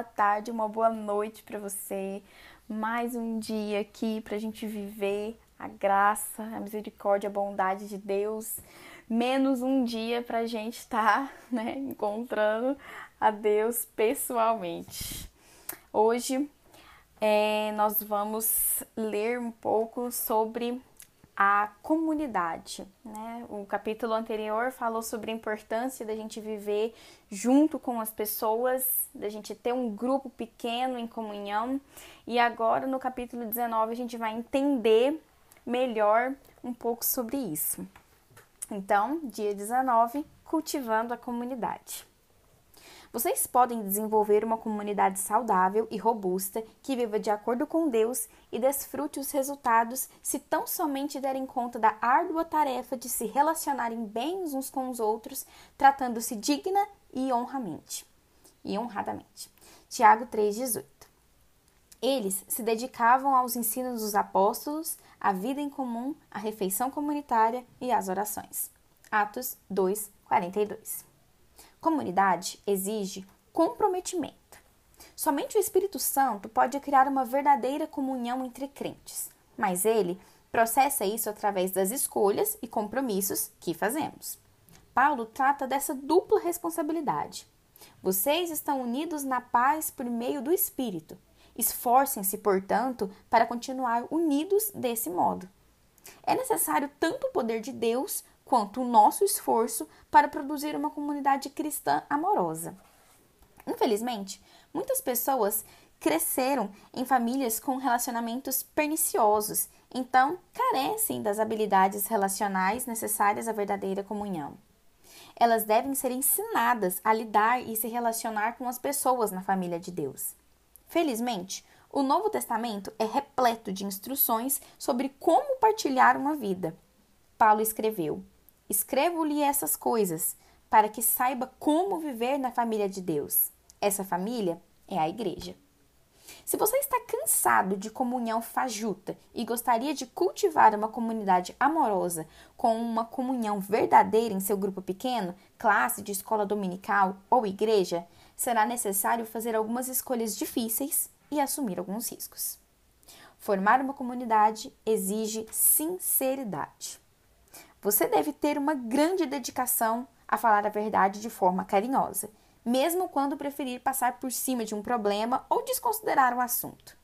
boa tarde, uma boa noite para você. Mais um dia aqui para a gente viver a graça, a misericórdia, a bondade de Deus. Menos um dia para a gente estar tá, né, encontrando a Deus pessoalmente. Hoje é, nós vamos ler um pouco sobre a comunidade. Né? O capítulo anterior falou sobre a importância da gente viver junto com as pessoas, da gente ter um grupo pequeno em comunhão. E agora, no capítulo 19, a gente vai entender melhor um pouco sobre isso. Então, dia 19, cultivando a comunidade. Vocês podem desenvolver uma comunidade saudável e robusta que viva de acordo com Deus e desfrute os resultados se tão somente derem conta da árdua tarefa de se relacionarem bem uns com os outros, tratando-se digna e honramente. E honradamente. Tiago 3,18. Eles se dedicavam aos ensinos dos apóstolos, à vida em comum, à refeição comunitária e às orações. Atos 2, 42. Comunidade exige comprometimento. Somente o Espírito Santo pode criar uma verdadeira comunhão entre crentes, mas ele processa isso através das escolhas e compromissos que fazemos. Paulo trata dessa dupla responsabilidade. Vocês estão unidos na paz por meio do Espírito. Esforcem-se, portanto, para continuar unidos desse modo. É necessário tanto o poder de Deus quanto o nosso esforço para produzir uma comunidade cristã amorosa. Infelizmente, muitas pessoas cresceram em famílias com relacionamentos perniciosos, então carecem das habilidades relacionais necessárias à verdadeira comunhão. Elas devem ser ensinadas a lidar e se relacionar com as pessoas na família de Deus. Felizmente, o Novo Testamento é repleto de instruções sobre como partilhar uma vida. Paulo escreveu: Escrevo-lhe essas coisas, para que saiba como viver na família de Deus. Essa família é a igreja. Se você está cansado de comunhão fajuta e gostaria de cultivar uma comunidade amorosa com uma comunhão verdadeira em seu grupo pequeno, classe de escola dominical ou igreja, será necessário fazer algumas escolhas difíceis e assumir alguns riscos. Formar uma comunidade exige sinceridade. Você deve ter uma grande dedicação a falar a verdade de forma carinhosa, mesmo quando preferir passar por cima de um problema ou desconsiderar o assunto.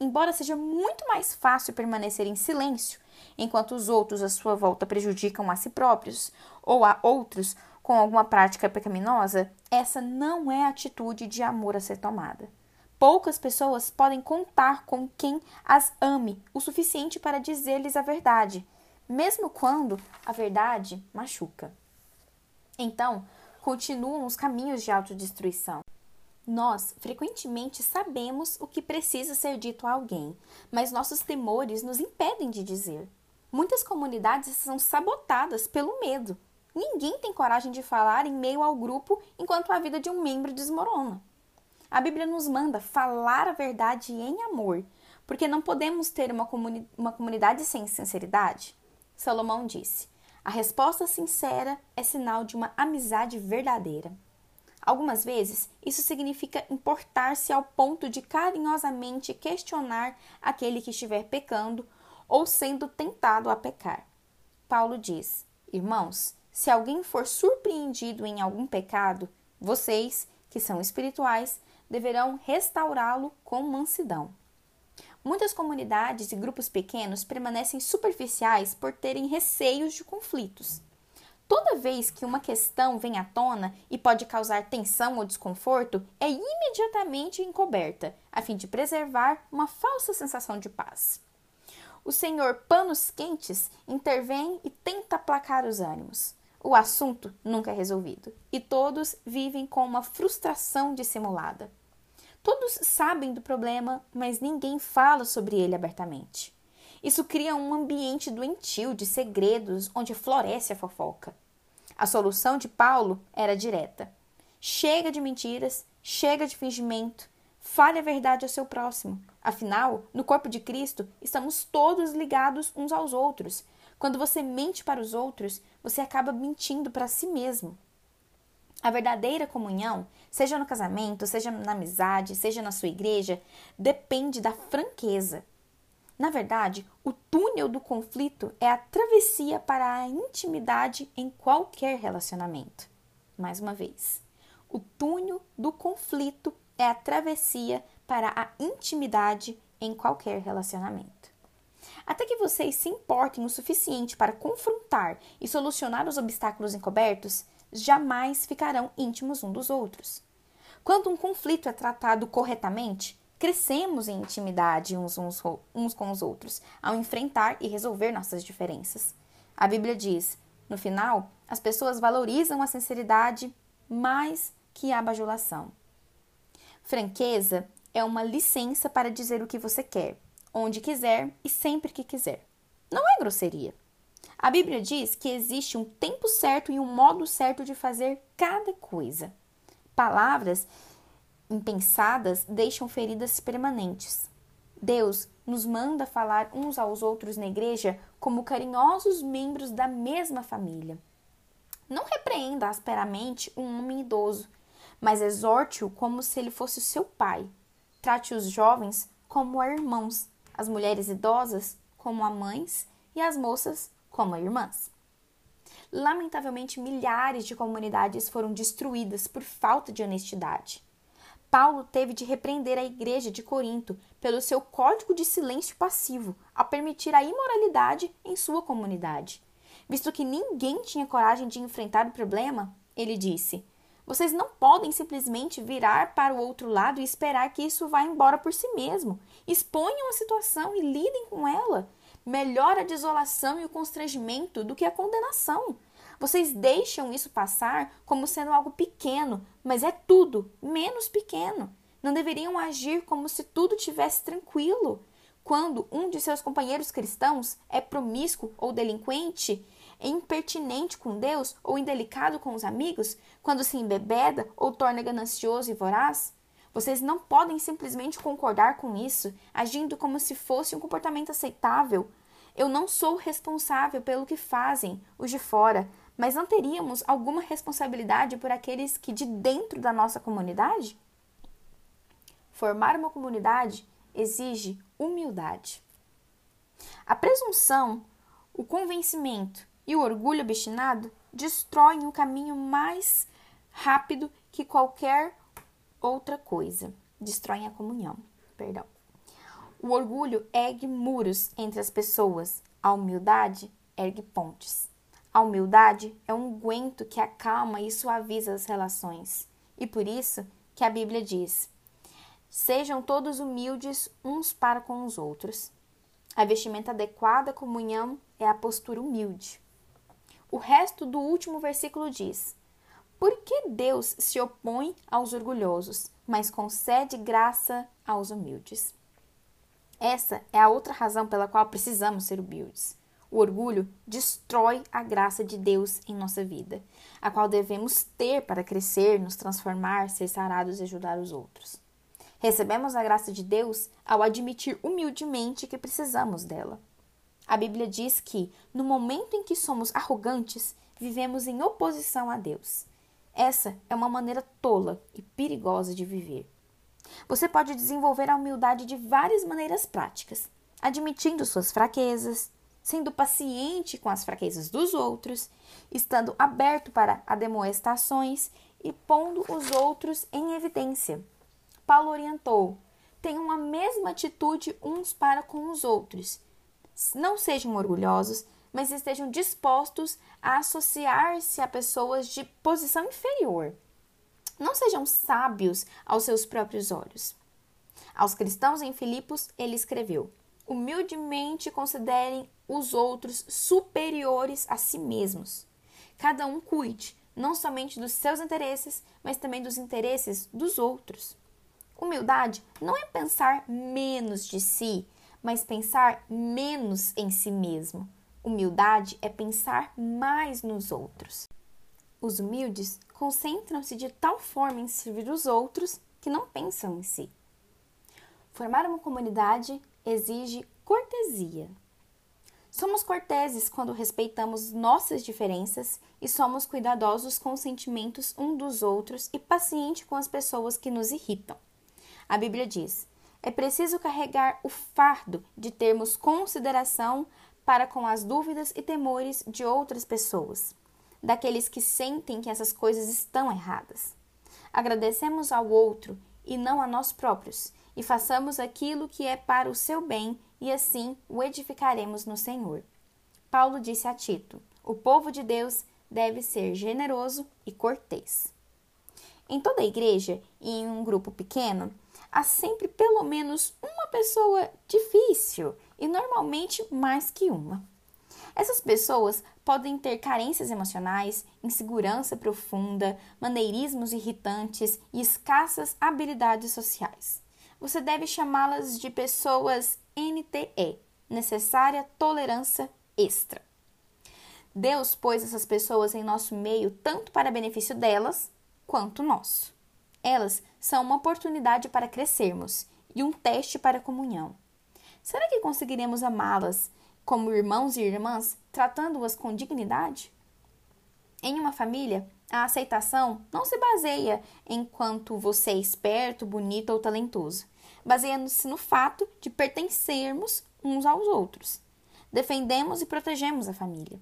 Embora seja muito mais fácil permanecer em silêncio enquanto os outros à sua volta prejudicam a si próprios ou a outros com alguma prática pecaminosa, essa não é a atitude de amor a ser tomada. Poucas pessoas podem contar com quem as ame o suficiente para dizer-lhes a verdade, mesmo quando a verdade machuca. Então, continuam os caminhos de autodestruição. Nós frequentemente sabemos o que precisa ser dito a alguém, mas nossos temores nos impedem de dizer. Muitas comunidades são sabotadas pelo medo. Ninguém tem coragem de falar em meio ao grupo enquanto a vida de um membro desmorona. A Bíblia nos manda falar a verdade em amor, porque não podemos ter uma, comuni uma comunidade sem sinceridade. Salomão disse: A resposta sincera é sinal de uma amizade verdadeira. Algumas vezes, isso significa importar-se ao ponto de carinhosamente questionar aquele que estiver pecando ou sendo tentado a pecar. Paulo diz: Irmãos, se alguém for surpreendido em algum pecado, vocês, que são espirituais, deverão restaurá-lo com mansidão. Muitas comunidades e grupos pequenos permanecem superficiais por terem receios de conflitos. Toda vez que uma questão vem à tona e pode causar tensão ou desconforto, é imediatamente encoberta, a fim de preservar uma falsa sensação de paz. O senhor Panos Quentes intervém e tenta aplacar os ânimos. O assunto nunca é resolvido e todos vivem com uma frustração dissimulada. Todos sabem do problema, mas ninguém fala sobre ele abertamente. Isso cria um ambiente doentio de segredos onde floresce a fofoca. A solução de Paulo era direta: chega de mentiras, chega de fingimento, fale a verdade ao seu próximo. Afinal, no corpo de Cristo, estamos todos ligados uns aos outros. Quando você mente para os outros, você acaba mentindo para si mesmo. A verdadeira comunhão, seja no casamento, seja na amizade, seja na sua igreja, depende da franqueza. Na verdade, o túnel do conflito é a travessia para a intimidade em qualquer relacionamento. Mais uma vez, o túnel do conflito é a travessia para a intimidade em qualquer relacionamento. Até que vocês se importem o suficiente para confrontar e solucionar os obstáculos encobertos, jamais ficarão íntimos um dos outros. Quando um conflito é tratado corretamente, crescemos em intimidade uns, uns, uns com os outros, ao enfrentar e resolver nossas diferenças. A Bíblia diz: no final, as pessoas valorizam a sinceridade mais que a bajulação. Franqueza é uma licença para dizer o que você quer, onde quiser e sempre que quiser. Não é grosseria. A Bíblia diz que existe um tempo certo e um modo certo de fazer cada coisa. Palavras impensadas deixam feridas permanentes. Deus nos manda falar uns aos outros na igreja como carinhosos membros da mesma família. Não repreenda asperamente um homem idoso, mas exorte-o como se ele fosse o seu pai. Trate os jovens como irmãos, as mulheres idosas como a mães e as moças como irmãs. Lamentavelmente, milhares de comunidades foram destruídas por falta de honestidade. Paulo teve de repreender a igreja de Corinto pelo seu código de silêncio passivo ao permitir a imoralidade em sua comunidade. Visto que ninguém tinha coragem de enfrentar o problema, ele disse: Vocês não podem simplesmente virar para o outro lado e esperar que isso vá embora por si mesmo. Exponham a situação e lidem com ela. Melhor a desolação e o constrangimento do que a condenação. Vocês deixam isso passar como sendo algo pequeno, mas é tudo menos pequeno. Não deveriam agir como se tudo tivesse tranquilo. Quando um de seus companheiros cristãos é promíscuo ou delinquente, é impertinente com Deus ou indelicado com os amigos, quando se embebeda ou torna ganancioso e voraz, vocês não podem simplesmente concordar com isso, agindo como se fosse um comportamento aceitável. Eu não sou responsável pelo que fazem os de fora, mas não teríamos alguma responsabilidade por aqueles que de dentro da nossa comunidade? Formar uma comunidade exige humildade. A presunção, o convencimento e o orgulho obstinado destroem o caminho mais rápido que qualquer outra coisa. Destroem a comunhão. Perdão. O orgulho ergue muros entre as pessoas, a humildade ergue pontes. A humildade é um guento que acalma e suaviza as relações. E por isso que a Bíblia diz: Sejam todos humildes uns para com os outros. A vestimenta adequada à comunhão é a postura humilde. O resto do último versículo diz: Por que Deus se opõe aos orgulhosos, mas concede graça aos humildes? Essa é a outra razão pela qual precisamos ser humildes. O orgulho destrói a graça de Deus em nossa vida, a qual devemos ter para crescer, nos transformar, ser sarados e ajudar os outros. Recebemos a graça de Deus ao admitir humildemente que precisamos dela. A Bíblia diz que, no momento em que somos arrogantes, vivemos em oposição a Deus. Essa é uma maneira tola e perigosa de viver. Você pode desenvolver a humildade de várias maneiras práticas, admitindo suas fraquezas, sendo paciente com as fraquezas dos outros, estando aberto para ademoestações e pondo os outros em evidência. Paulo orientou: tenham a mesma atitude uns para com os outros não sejam orgulhosos, mas estejam dispostos a associar-se a pessoas de posição inferior. Não sejam sábios aos seus próprios olhos. Aos cristãos em Filipos, ele escreveu: Humildemente considerem os outros superiores a si mesmos. Cada um cuide não somente dos seus interesses, mas também dos interesses dos outros. Humildade não é pensar menos de si, mas pensar menos em si mesmo. Humildade é pensar mais nos outros. Os humildes concentram-se de tal forma em servir os outros que não pensam em si. Formar uma comunidade exige cortesia. Somos corteses quando respeitamos nossas diferenças e somos cuidadosos com os sentimentos um dos outros e pacientes com as pessoas que nos irritam. A Bíblia diz: é preciso carregar o fardo de termos consideração para com as dúvidas e temores de outras pessoas, daqueles que sentem que essas coisas estão erradas. Agradecemos ao outro e não a nós próprios, e façamos aquilo que é para o seu bem, e assim o edificaremos no Senhor. Paulo disse a Tito: o povo de Deus deve ser generoso e cortês. Em toda a igreja e em um grupo pequeno, há sempre pelo menos uma pessoa difícil e normalmente mais que uma. Essas pessoas podem ter carências emocionais, insegurança profunda, maneirismos irritantes e escassas habilidades sociais. Você deve chamá-las de pessoas NTE necessária tolerância extra. Deus pôs essas pessoas em nosso meio tanto para benefício delas quanto nosso. Elas são uma oportunidade para crescermos e um teste para a comunhão. Será que conseguiremos amá-las como irmãos e irmãs, tratando-as com dignidade? Em uma família, a aceitação não se baseia em quanto você é esperto, bonito ou talentoso. Baseia-se no fato de pertencermos uns aos outros. Defendemos e protegemos a família.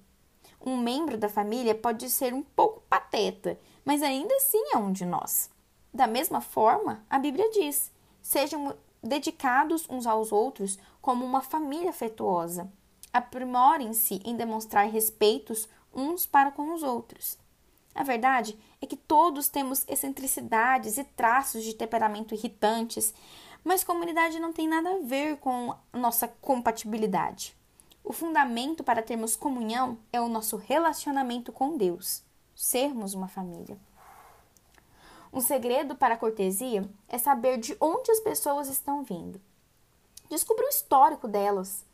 Um membro da família pode ser um pouco pateta, mas ainda assim é um de nós. Da mesma forma, a Bíblia diz: sejam dedicados uns aos outros como uma família afetuosa. Aprimorem-se em demonstrar respeitos uns para com os outros. A verdade é que todos temos excentricidades e traços de temperamento irritantes, mas comunidade não tem nada a ver com nossa compatibilidade. O fundamento para termos comunhão é o nosso relacionamento com Deus, sermos uma família. Um segredo para a cortesia é saber de onde as pessoas estão vindo. Descubra o histórico delas.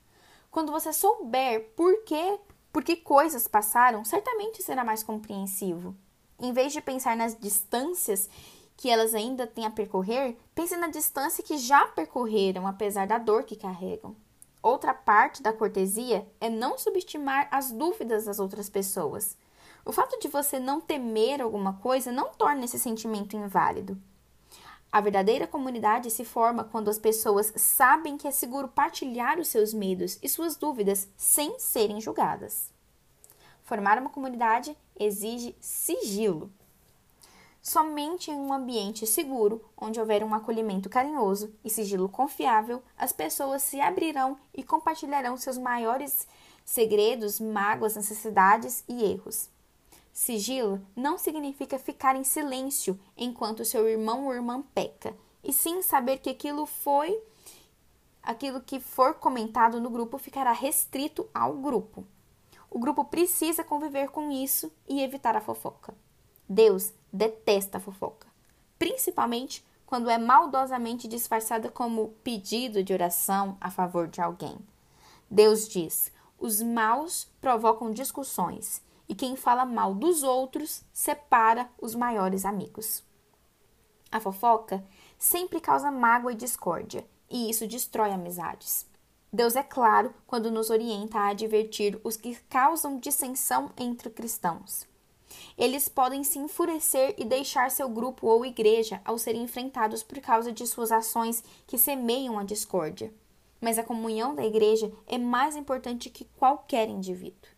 Quando você souber por quê, por que coisas passaram, certamente será mais compreensivo. Em vez de pensar nas distâncias que elas ainda têm a percorrer, pense na distância que já percorreram, apesar da dor que carregam. Outra parte da cortesia é não subestimar as dúvidas das outras pessoas. O fato de você não temer alguma coisa não torna esse sentimento inválido. A verdadeira comunidade se forma quando as pessoas sabem que é seguro partilhar os seus medos e suas dúvidas sem serem julgadas. Formar uma comunidade exige sigilo. Somente em um ambiente seguro, onde houver um acolhimento carinhoso e sigilo confiável, as pessoas se abrirão e compartilharão seus maiores segredos, mágoas, necessidades e erros. Sigilo não significa ficar em silêncio enquanto seu irmão ou irmã peca, e sim saber que aquilo foi aquilo que for comentado no grupo ficará restrito ao grupo. O grupo precisa conviver com isso e evitar a fofoca. Deus detesta a fofoca, principalmente quando é maldosamente disfarçada como pedido de oração a favor de alguém. Deus diz: os maus provocam discussões e quem fala mal dos outros separa os maiores amigos. A fofoca sempre causa mágoa e discórdia, e isso destrói amizades. Deus é claro quando nos orienta a advertir os que causam dissensão entre cristãos. Eles podem se enfurecer e deixar seu grupo ou igreja ao serem enfrentados por causa de suas ações que semeiam a discórdia. Mas a comunhão da igreja é mais importante que qualquer indivíduo.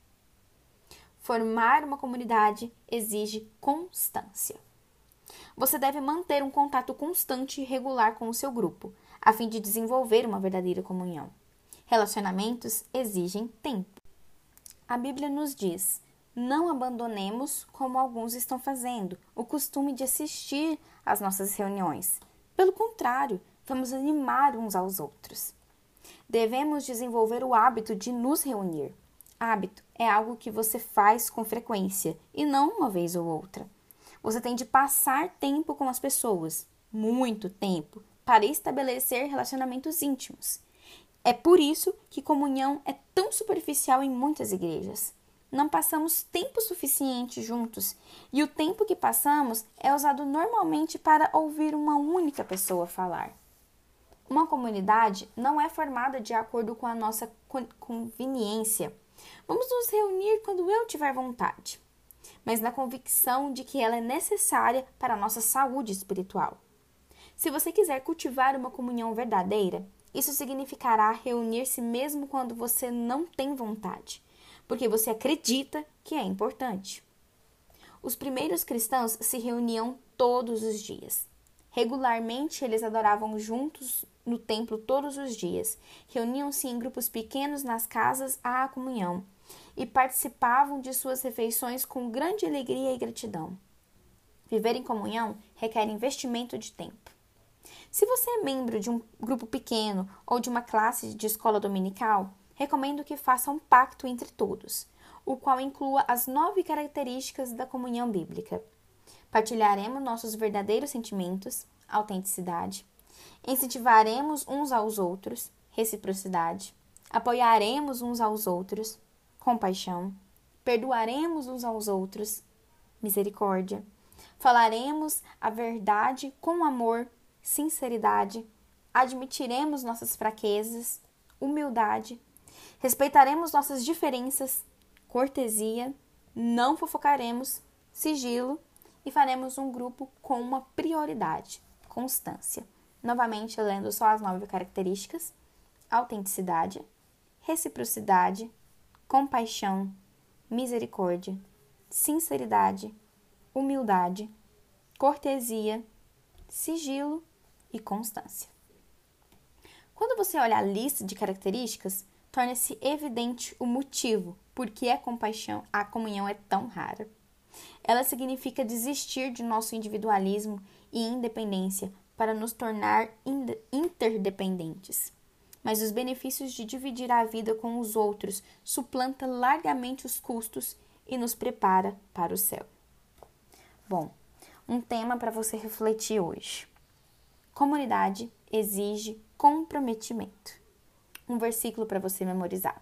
Formar uma comunidade exige constância. Você deve manter um contato constante e regular com o seu grupo, a fim de desenvolver uma verdadeira comunhão. Relacionamentos exigem tempo. A Bíblia nos diz: não abandonemos, como alguns estão fazendo, o costume de assistir às nossas reuniões. Pelo contrário, vamos animar uns aos outros. Devemos desenvolver o hábito de nos reunir. Hábito é algo que você faz com frequência e não uma vez ou outra. Você tem de passar tempo com as pessoas, muito tempo, para estabelecer relacionamentos íntimos. É por isso que comunhão é tão superficial em muitas igrejas. Não passamos tempo suficiente juntos e o tempo que passamos é usado normalmente para ouvir uma única pessoa falar. Uma comunidade não é formada de acordo com a nossa conveniência. Vamos nos reunir quando eu tiver vontade, mas na convicção de que ela é necessária para a nossa saúde espiritual. Se você quiser cultivar uma comunhão verdadeira, isso significará reunir-se mesmo quando você não tem vontade, porque você acredita que é importante. Os primeiros cristãos se reuniam todos os dias. Regularmente, eles adoravam juntos no templo todos os dias, reuniam-se em grupos pequenos nas casas à comunhão e participavam de suas refeições com grande alegria e gratidão. Viver em comunhão requer investimento de tempo. Se você é membro de um grupo pequeno ou de uma classe de escola dominical, recomendo que faça um pacto entre todos, o qual inclua as nove características da comunhão bíblica. Partilharemos nossos verdadeiros sentimentos, autenticidade, incentivaremos uns aos outros, reciprocidade, apoiaremos uns aos outros, compaixão, perdoaremos uns aos outros, misericórdia, falaremos a verdade com amor, sinceridade, admitiremos nossas fraquezas, humildade, respeitaremos nossas diferenças, cortesia, não fofocaremos, sigilo e faremos um grupo com uma prioridade, constância. Novamente, lendo só as nove características: autenticidade, reciprocidade, compaixão, misericórdia, sinceridade, humildade, cortesia, sigilo e constância. Quando você olha a lista de características, torna-se evidente o motivo por que a compaixão, a comunhão é tão rara. Ela significa desistir de nosso individualismo e independência para nos tornar interdependentes. Mas os benefícios de dividir a vida com os outros suplanta largamente os custos e nos prepara para o céu. Bom, um tema para você refletir hoje. Comunidade exige comprometimento. Um versículo para você memorizar.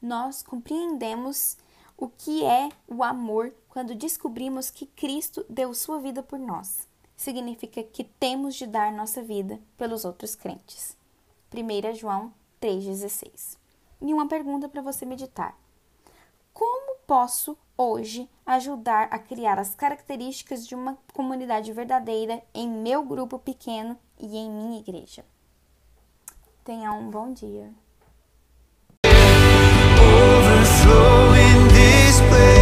Nós compreendemos o que é o amor quando descobrimos que Cristo deu sua vida por nós. Significa que temos de dar nossa vida pelos outros crentes. 1 João 3,16. E uma pergunta para você meditar: Como posso hoje ajudar a criar as características de uma comunidade verdadeira em meu grupo pequeno e em minha igreja. Tenha um bom dia. away